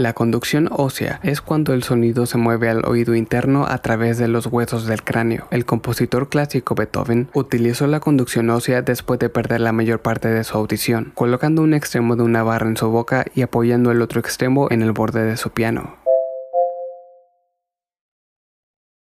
La conducción ósea es cuando el sonido se mueve al oído interno a través de los huesos del cráneo. El compositor clásico Beethoven utilizó la conducción ósea después de perder la mayor parte de su audición, colocando un extremo de una barra en su boca y apoyando el otro extremo en el borde de su piano.